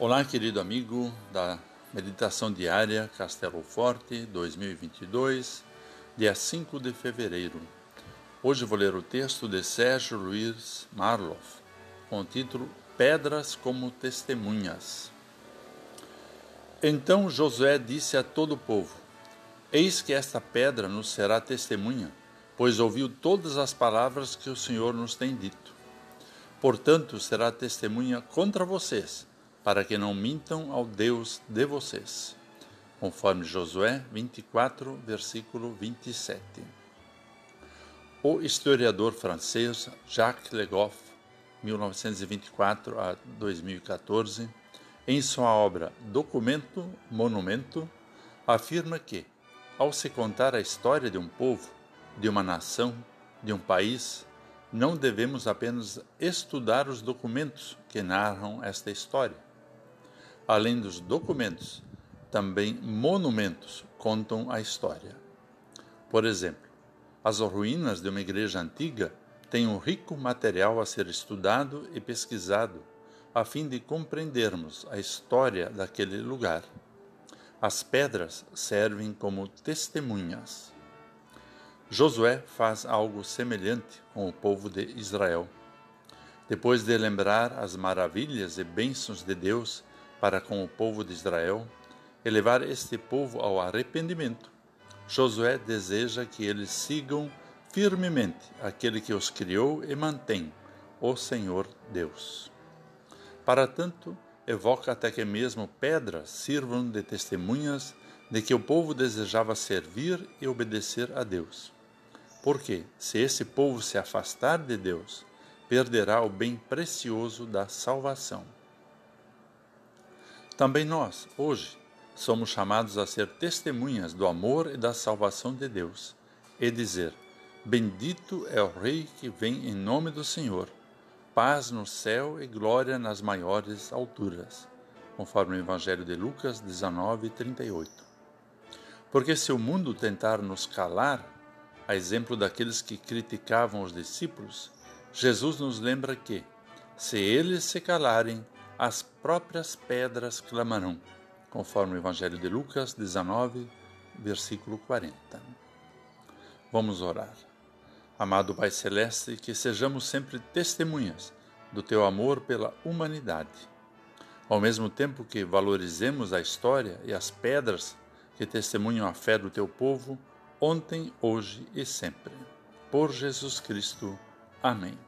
Olá, querido amigo da Meditação Diária Castelo Forte 2022, dia 5 de fevereiro. Hoje vou ler o texto de Sérgio Luiz Marloff, com o título Pedras como Testemunhas. Então Josué disse a todo o povo: Eis que esta pedra nos será testemunha, pois ouviu todas as palavras que o Senhor nos tem dito. Portanto, será testemunha contra vocês para que não mintam ao Deus de vocês. Conforme Josué 24, versículo 27. O historiador francês Jacques Le Goff, 1924 a 2014, em sua obra Documento Monumento, afirma que, ao se contar a história de um povo, de uma nação, de um país, não devemos apenas estudar os documentos que narram esta história, Além dos documentos, também monumentos contam a história. Por exemplo, as ruínas de uma igreja antiga têm um rico material a ser estudado e pesquisado, a fim de compreendermos a história daquele lugar. As pedras servem como testemunhas. Josué faz algo semelhante com o povo de Israel. Depois de lembrar as maravilhas e bênçãos de Deus para com o povo de Israel e levar este povo ao arrependimento. Josué deseja que eles sigam firmemente aquele que os criou e mantém, o Senhor Deus. Para tanto, evoca até que mesmo pedras sirvam de testemunhas de que o povo desejava servir e obedecer a Deus. Porque, se esse povo se afastar de Deus, perderá o bem precioso da salvação. Também nós, hoje, somos chamados a ser testemunhas do amor e da salvação de Deus e dizer: Bendito é o Rei que vem em nome do Senhor, paz no céu e glória nas maiores alturas, conforme o Evangelho de Lucas 19, 38. Porque se o mundo tentar nos calar, a exemplo daqueles que criticavam os discípulos, Jesus nos lembra que, se eles se calarem, as próprias pedras clamarão, conforme o Evangelho de Lucas 19, versículo 40. Vamos orar. Amado Pai Celeste, que sejamos sempre testemunhas do teu amor pela humanidade. Ao mesmo tempo que valorizemos a história e as pedras que testemunham a fé do teu povo, ontem, hoje e sempre. Por Jesus Cristo. Amém.